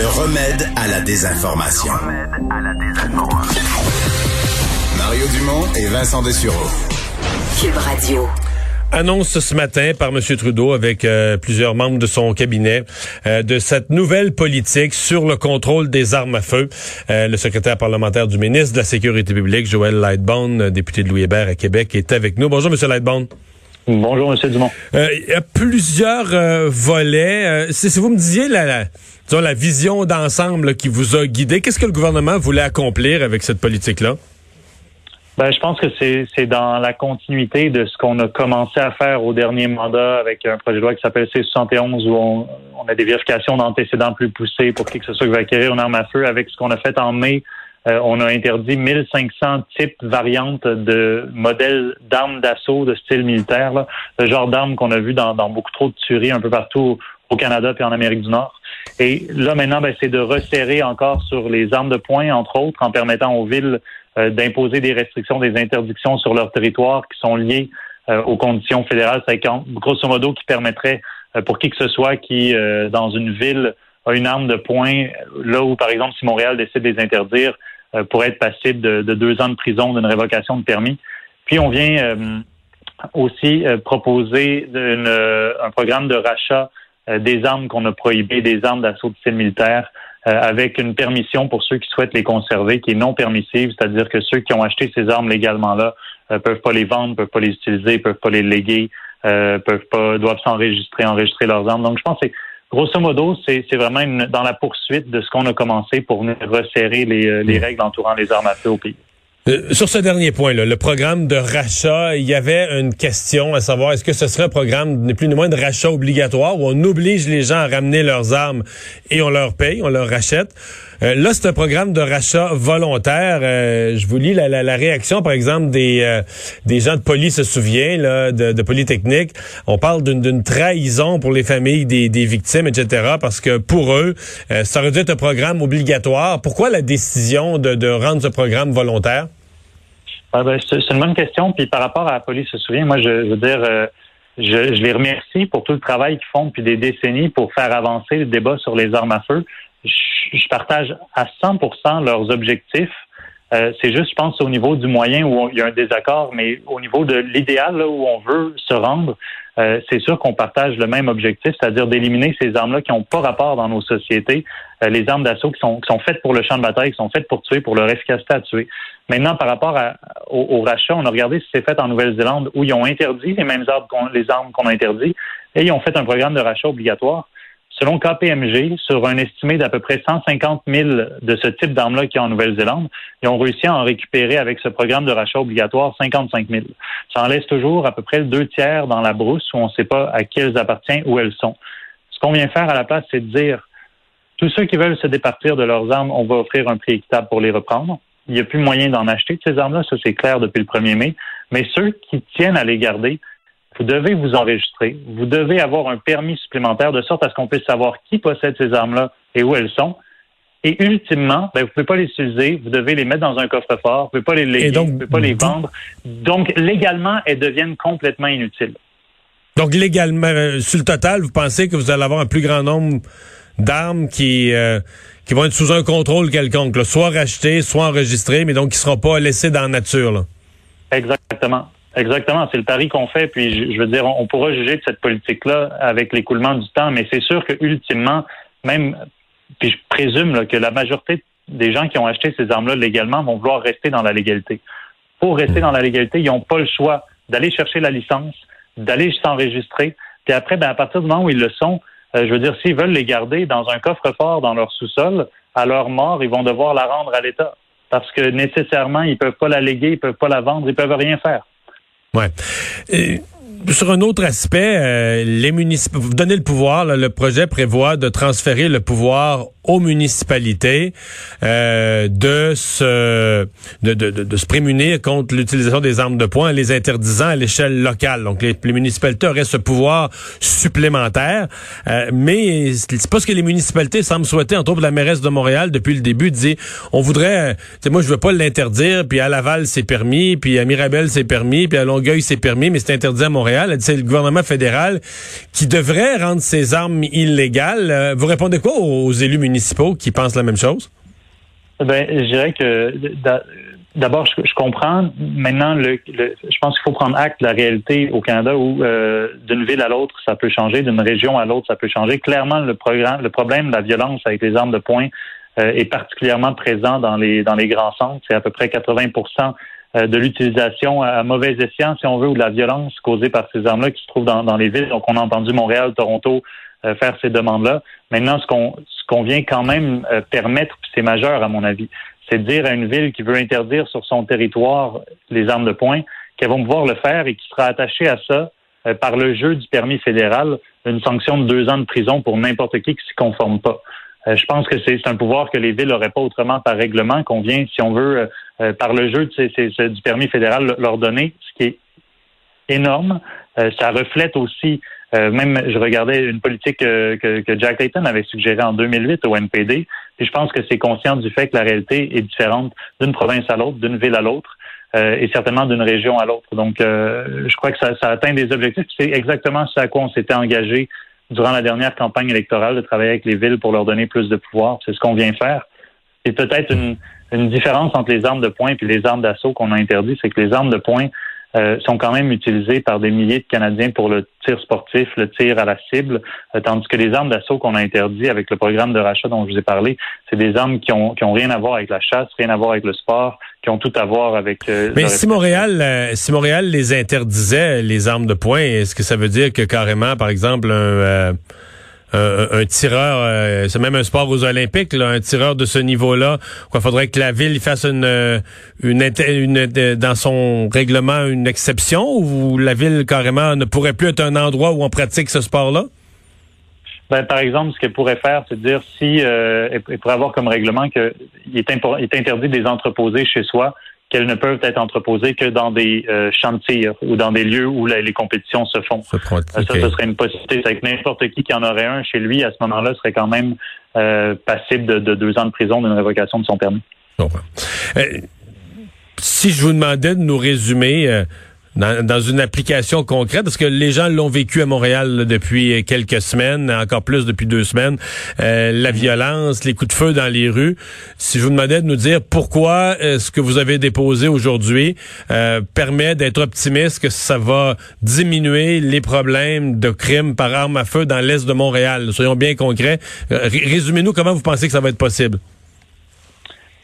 Le remède à la désinformation. Mario Dumont et Vincent Dessureau. Cube Radio. Annonce ce matin par M. Trudeau avec euh, plusieurs membres de son cabinet euh, de cette nouvelle politique sur le contrôle des armes à feu. Euh, le secrétaire parlementaire du ministre de la Sécurité publique, Joël Lightbone, député de Louis Hébert à Québec, est avec nous. Bonjour, M. Lightbone. Bonjour, M. Dumont. Il y a plusieurs volets. si vous me disiez la, la, la vision d'ensemble qui vous a guidé, qu'est-ce que le gouvernement voulait accomplir avec cette politique-là? Ben, je pense que c'est dans la continuité de ce qu'on a commencé à faire au dernier mandat avec un projet de loi qui s'appelle C71 où on, a des vérifications d'antécédents plus poussées pour qui que ce soit qui va acquérir une arme à feu. Avec ce qu'on a fait en mai, euh, on a interdit 1500 types variantes de modèles d'armes d'assaut de style militaire, là, le genre d'armes qu'on a vu dans, dans, beaucoup trop de tueries un peu partout au Canada et en Amérique du Nord. Et là maintenant, ben, c'est de resserrer encore sur les armes de poing, entre autres, en permettant aux villes euh, d'imposer des restrictions, des interdictions sur leur territoire qui sont liées euh, aux conditions fédérales. C'est grosso modo qui permettrait euh, pour qui que ce soit qui, dans une ville, a une arme de poing, là où, par exemple, si Montréal décide de les interdire, pourrait être passible de, deux ans de prison, d'une révocation de permis. Puis on vient aussi proposer un programme de rachat des armes qu'on a prohibées, des armes d'assaut de style militaire, euh, avec une permission pour ceux qui souhaitent les conserver, qui est non permissive, c'est-à-dire que ceux qui ont acheté ces armes légalement là euh, peuvent pas les vendre, peuvent pas les utiliser, peuvent pas les léguer, euh, peuvent pas, doivent s'enregistrer, enregistrer leurs armes. Donc je pense que grosso modo, c'est vraiment dans la poursuite de ce qu'on a commencé pour venir resserrer les, les règles entourant les armes à feu au pays. Euh, sur ce dernier point, là, le programme de rachat, il y avait une question à savoir est-ce que ce serait un programme ni plus ni moins de rachat obligatoire où on oblige les gens à ramener leurs armes et on leur paye, on leur rachète? Euh, là, c'est un programme de rachat volontaire. Euh, je vous lis la, la, réaction, par exemple, des, des gens de police se souvient, là, de, de Polytechnique. On parle d'une trahison pour les familles des, des, victimes, etc. Parce que pour eux, ça aurait dû être un programme obligatoire. Pourquoi la décision de, de rendre ce programme volontaire? Ah ben, c'est une bonne question. Puis par rapport à la police souvient, moi, je, veux dire, euh, je, je, les remercie pour tout le travail qu'ils font depuis des décennies pour faire avancer le débat sur les armes à feu. Je, je partage à 100% leurs objectifs. Euh, c'est juste, je pense, au niveau du moyen où il y a un désaccord, mais au niveau de l'idéal où on veut se rendre, euh, c'est sûr qu'on partage le même objectif, c'est-à-dire d'éliminer ces armes-là qui n'ont pas rapport dans nos sociétés, euh, les armes d'assaut qui sont, qui sont faites pour le champ de bataille, qui sont faites pour tuer, pour leur efficacité à tuer. Maintenant, par rapport au, rachat, on a regardé si c'est fait en Nouvelle-Zélande où ils ont interdit les mêmes armes qu'on, les armes qu'on a interdit et ils ont fait un programme de rachat obligatoire. Selon KPMG, sur un estimé d'à peu près 150 000 de ce type d'armes-là qui y a en Nouvelle-Zélande, ils ont réussi à en récupérer avec ce programme de rachat obligatoire 55 000. Ça en laisse toujours à peu près deux tiers dans la brousse où on ne sait pas à qui elles appartiennent, où elles sont. Ce qu'on vient faire à la place, c'est de dire tous ceux qui veulent se départir de leurs armes, on va offrir un prix équitable pour les reprendre il n'y a plus moyen d'en acheter ces armes-là, ça c'est clair depuis le 1er mai. Mais ceux qui tiennent à les garder, vous devez vous enregistrer. Vous devez avoir un permis supplémentaire de sorte à ce qu'on puisse savoir qui possède ces armes-là et où elles sont. Et ultimement, ben, vous ne pouvez pas les utiliser, vous devez les mettre dans un coffre-fort, vous ne pouvez pas les léguer, vous ne pouvez pas les vendre. Donc, légalement, elles deviennent complètement inutiles. Donc, légalement, euh, sur le total, vous pensez que vous allez avoir un plus grand nombre d'armes qui, euh, qui vont être sous un contrôle quelconque, soit rachetées, soit enregistrées, mais donc qui ne seront pas laissées dans la nature. Exactement. Exactement, c'est le pari qu'on fait. Puis je, veux dire, on, pourra juger de cette politique-là avec l'écoulement du temps, mais c'est sûr que ultimement, même, puis je présume que la majorité des gens qui ont acheté ces armes-là légalement vont vouloir rester dans la légalité. Pour rester hmm. dans la légalité, ils n'ont pas le choix d'aller chercher la licence, d'aller s'enregistrer, puis après, ben, à partir du moment où ils le sont, euh, je veux dire, s'ils veulent les garder dans un coffre-fort dans leur sous-sol, à leur mort, ils vont devoir la rendre à l'État. Parce que nécessairement, ils peuvent pas la léguer, ils peuvent pas la vendre, ils peuvent rien faire. Ouais. sur un autre aspect, euh, les municipalités, vous donnez le pouvoir, le projet prévoit de transférer le pouvoir aux municipalités euh, de se de, de, de, se prémunir contre l'utilisation des armes de poing en les interdisant à l'échelle locale. Donc les, municipalités auraient ce pouvoir supplémentaire, euh, mais c'est pas ce que les municipalités semblent souhaiter. Entre autres, la mairesse de Montréal depuis le début dit on voudrait, euh, moi je veux pas l'interdire, puis à Laval c'est permis, puis à Mirabel c'est permis, puis à Longueuil c'est permis, mais c'est interdit à Montréal. C'est le gouvernement fédéral qui devrait rendre ses armes illégales. Euh, vous répondez quoi aux élus municipaux? Qui pensent la même chose? Ben, je dirais que d'abord, je, comprends. Maintenant, je pense qu'il faut prendre acte de la réalité au Canada où euh, d'une ville à l'autre, ça peut changer, d'une région à l'autre, ça peut changer. Clairement, le, problème de la violence avec les armes de poing euh, est particulièrement présent dans les grands centres. C'est à peu près 80% euh, de l'utilisation à mauvais escient, si on veut, ou de la violence causée par ces armes-là qui se trouvent dans, les villes. Donc, on a entendu Montréal, Toronto, faire ces demandes-là. Maintenant, ce qu'on qu'on vient quand même euh, permettre, c'est majeur à mon avis, c'est de dire à une ville qui veut interdire sur son territoire les armes de poing qu'elles vont pouvoir le faire et qui sera attachée à ça euh, par le jeu du permis fédéral, une sanction de deux ans de prison pour n'importe qui qui s'y conforme pas. je pense que c'est un pouvoir que les villes n'auraient pas autrement par règlement, qu'on vient, si on veut, par le jeu du permis fédéral, leur donner, ce qui est énorme. ça reflète aussi euh, même, je regardais une politique euh, que, que, Jack Layton avait suggérée en 2008 au NPD, et je pense que c'est conscient du fait que la réalité est différente d'une province à l'autre, d'une ville à l'autre, euh, et certainement d'une région à l'autre. Donc, je crois que ça, ça atteint des objectifs. C'est exactement ce à quoi on s'était engagé durant la dernière campagne électorale, de travailler avec les villes pour leur donner plus de pouvoir. C'est ce qu'on vient faire. C'est peut-être une, une différence entre les armes de poing et les armes d'assaut qu'on a interdites, c'est que les armes de poing, euh, sont quand même utilisés par des milliers de Canadiens pour le tir sportif, le tir à la cible, euh, tandis que les armes d'assaut qu'on a interdit avec le programme de rachat dont je vous ai parlé, c'est des armes qui ont, qui ont rien à voir avec la chasse, rien à voir avec le sport, qui ont tout à voir avec. Euh, Mais si Montréal, si Montréal les interdisait les armes de poing, est-ce que ça veut dire que carrément, par exemple, un un, tireur, euh, c'est même un sport aux Olympiques, là, un tireur de ce niveau-là, il faudrait que la ville fasse une, euh, une, une, dans son règlement une exception ou la ville carrément ne pourrait plus être un endroit où on pratique ce sport-là? Ben, par exemple, ce qu'elle pourrait faire, c'est dire si euh, elle pourrait avoir comme règlement qu'il est interdit de les entreposer chez soi qu'elles ne peuvent être entreposées que dans des euh, champs de tir ou dans des lieux où les compétitions se font. Ça, ce serait une possibilité. C'est que n'importe qui qui en aurait un chez lui, à ce moment-là, serait quand même euh, passible de, deux ans de prison d'une révocation de son permis. Euh, si je vous demandais de nous résumer dans, une application concrète, parce que les gens l'ont vécu à Montréal depuis quelques semaines, encore plus depuis deux semaines, euh, la violence, les coups de feu dans les rues. Si je vous demandais de nous dire pourquoi ce que vous avez déposé aujourd'hui euh, permet d'être optimiste que ça va diminuer les problèmes de crimes par arme à feu dans l'est de Montréal. Soyons bien concrets. Euh, résumez-nous comment vous pensez que ça va être possible.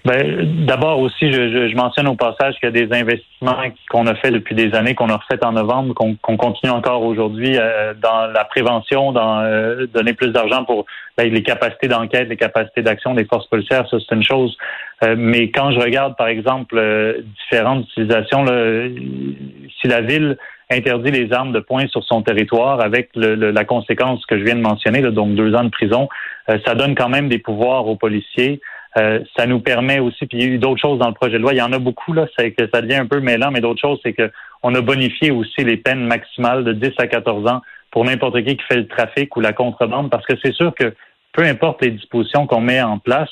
Ben, D'abord aussi, je, je, mentionne au passage qu'il y a des investissements qu'on a fait depuis des années, qu'on a refait en novembre, qu'on continue encore aujourd'hui euh, dans la prévention, dans euh, donner plus d'argent pour ben, les capacités d'enquête, les capacités d'action des forces policières, ça c'est une chose. Euh, mais quand je regarde, par exemple, différentes utilisations, là, si la ville interdit les armes de poing sur son territoire avec le, la conséquence que je viens de mentionner, là, donc deux ans de prison, ça donne quand même des pouvoirs aux policiers. Euh, ça nous permet aussi, puis il y a eu d'autres choses dans le projet de loi. Il y en a beaucoup, là, c'est que ça devient un peu mêlant, mais d'autres choses, c'est qu'on a bonifié aussi les peines maximales de 10 à 14 ans pour n'importe qui qui fait le trafic ou la contrebande, parce que c'est sûr que peu importe les dispositions qu'on met en place,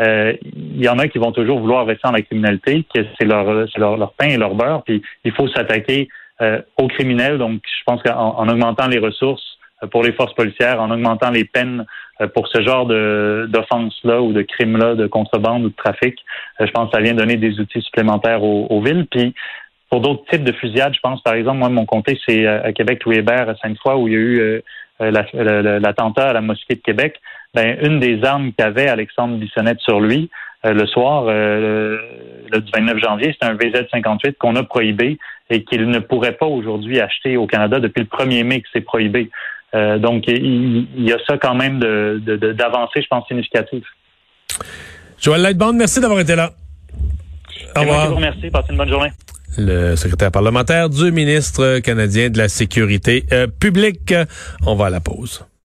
euh, il y en a qui vont toujours vouloir rester dans la criminalité, que c'est leur, leur, leur, pain et leur beurre, puis il faut s'attaquer euh, aux criminels. Donc, je pense qu'en augmentant les ressources pour les forces policières, en augmentant les peines euh, pour ce genre de d'offenses-là ou de crimes-là, de contrebande ou de trafic. Euh, je pense que ça vient donner des outils supplémentaires aux, villes. Puis pour d'autres types de fusillades, je pense par exemple, moi, mon comté, c'est euh, à Québec, Louis Hébert, à Sainte-Foy, où il y a eu l'attentat à la mosquée de Québec. Ben, une des armes qu'avait Alexandre Bissonnette sur lui, le soir le, du 29 janvier, c'est un VZ-58 qu'on a prohibé et qu'il ne pourrait pas aujourd'hui acheter au Canada depuis le 1er mai que c'est prohibé. Euh, donc, il, y a ça quand même d'avancée, de, je pense, significative. Joël Lightband, merci d'avoir été là. Au revoir. Merci, passez une bonne journée. le secrétaire parlementaire du ministre canadien de la Sécurité publique. On va à la pause.